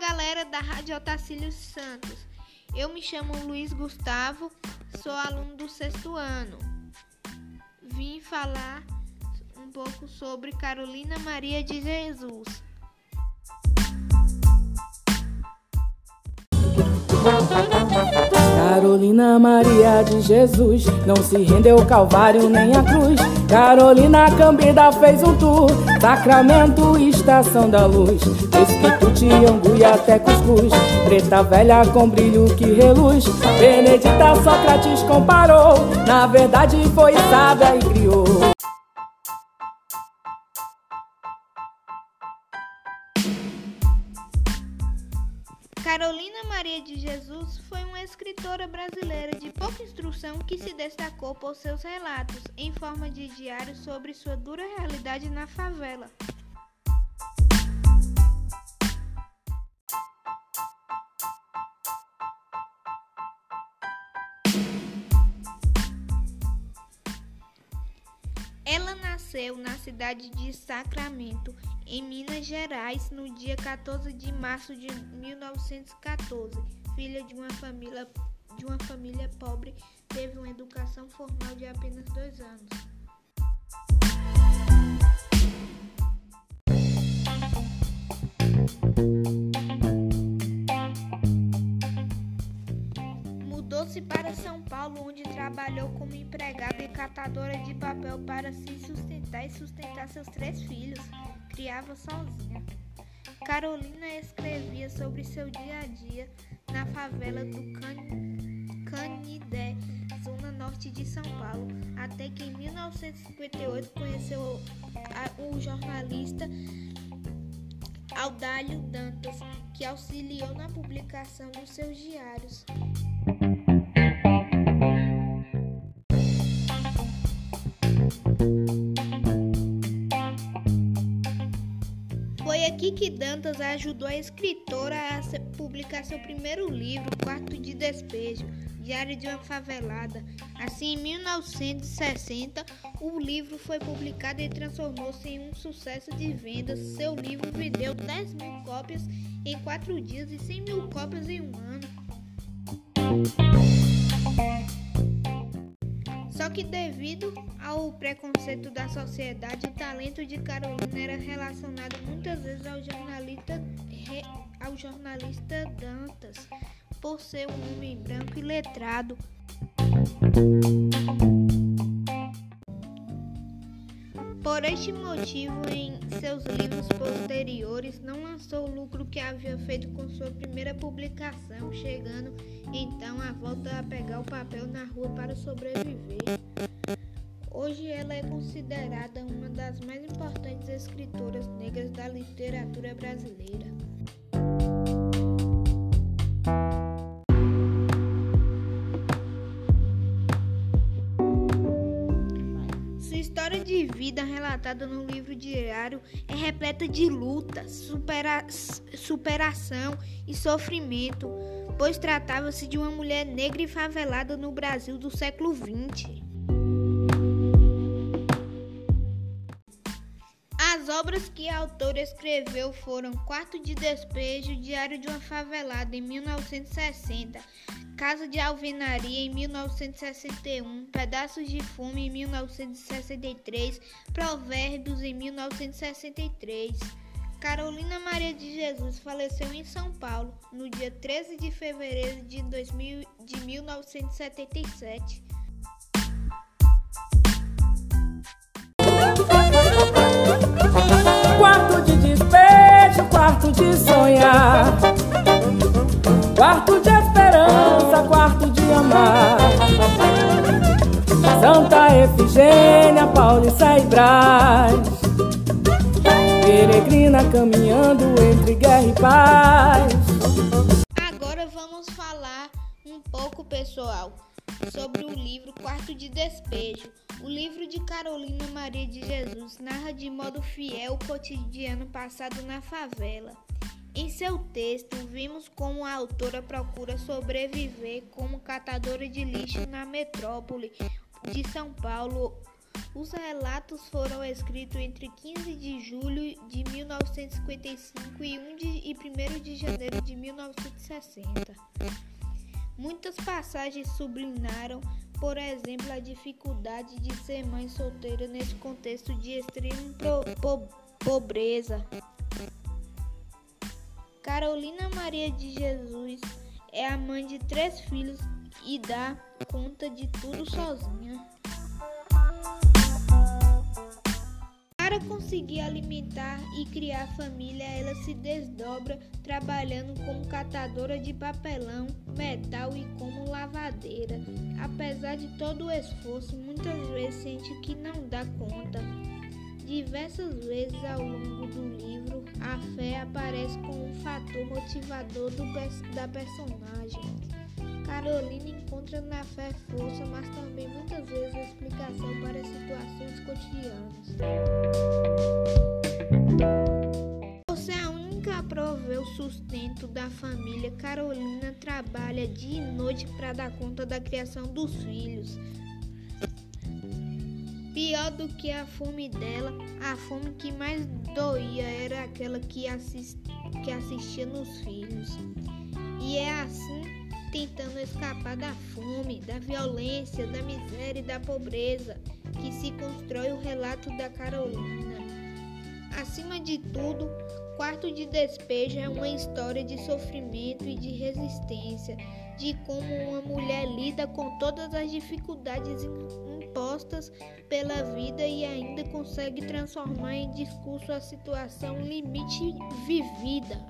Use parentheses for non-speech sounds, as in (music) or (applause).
galera da Rádio Otacílio Santos. Eu me chamo Luiz Gustavo, sou aluno do sexto ano. Vim falar um pouco sobre Carolina Maria de Jesus. (laughs) Carolina Maria de Jesus não se rendeu ao Calvário nem à cruz. Carolina Cambida fez um tour, Sacramento, Estação da Luz. Escrito Tiangu e até Cuscuz, preta velha com brilho que reluz. Benedita Sócrates comparou, na verdade foi sábia e criou. Carolina Maria de Jesus foi uma escritora brasileira de pouca instrução que se destacou por seus relatos em forma de diário sobre sua dura realidade na favela. Nasceu na cidade de Sacramento, em Minas Gerais, no dia 14 de março de 1914. Filha de uma família, de uma família pobre, teve uma educação formal de apenas dois anos. Trabalhou como empregada e catadora de papel para se sustentar e sustentar seus três filhos. Criava sozinha. Carolina escrevia sobre seu dia a dia na favela do Can... Canidé, zona norte de São Paulo, até que em 1958 conheceu o jornalista Audálio Dantas, que auxiliou na publicação dos seus diários. Dantas ajudou a escritora a publicar seu primeiro livro, Quarto de Despejo, Diário de uma Favelada. Assim, em 1960, o livro foi publicado e transformou-se em um sucesso de vendas. Seu livro vendeu 10 mil cópias em quatro dias e 100 mil cópias em um ano. Que devido ao preconceito da sociedade, o talento de Carolina era relacionado muitas vezes ao jornalista, ao jornalista Dantas, por ser um homem branco e letrado. Por este motivo, em seus livros posteriores, não lançou o lucro que havia feito com sua primeira publicação, chegando então a volta a pegar o papel na rua para sobreviver. Hoje ela é considerada uma das mais importantes escritoras negras da literatura brasileira. História de vida relatada no livro diário é repleta de luta, supera superação e sofrimento, pois tratava-se de uma mulher negra e favelada no Brasil do século XX. Obras que a autora escreveu foram Quarto de Despejo, Diário de uma Favelada, em 1960, Casa de Alvenaria, em 1961, Pedaços de Fume, em 1963, Provérbios, em 1963. Carolina Maria de Jesus faleceu em São Paulo no dia 13 de fevereiro de, 2000, de 1977. Quarto de sonhar. Quarto de esperança, quarto de amar. Santa Efigênia, Paulista e Brás. Peregrina caminhando entre guerra e paz. Agora vamos falar um pouco, pessoal, sobre o livro Quarto de Despejo. O livro de Carolina Maria de Jesus narra de modo fiel o cotidiano passado na favela. Em seu texto, vimos como a autora procura sobreviver como catadora de lixo na metrópole de São Paulo, Os relatos foram escritos entre 15 de julho de 1955 e 1 de, e 1 de janeiro de 1960. Muitas passagens sublimaram, por exemplo, a dificuldade de ser mãe solteira nesse contexto de extrema po pobreza. Carolina Maria de Jesus é a mãe de três filhos e dá conta de tudo sozinha. Para conseguir alimentar e criar família, ela se desdobra trabalhando como catadora de papelão, metal e como lavadeira. Apesar de todo o esforço, muitas vezes sente que não dá conta. Diversas vezes ao longo do livro, a fé aparece como um fator motivador do, da personagem. Carolina encontra na fé força, mas também muitas vezes explicação para situações cotidianas. Você é a única a prover o sustento da família. Carolina trabalha dia e noite para dar conta da criação dos filhos. Pior do que a fome dela, a fome que mais doía era aquela que, assist, que assistia nos filhos. E é assim tentando escapar da fome, da violência, da miséria e da pobreza, que se constrói o relato da Carolina. Acima de tudo, Quarto de Despejo é uma história de sofrimento e de resistência, de como uma mulher lida com todas as dificuldades impostas pela vida e ainda consegue transformar em discurso a situação limite vivida.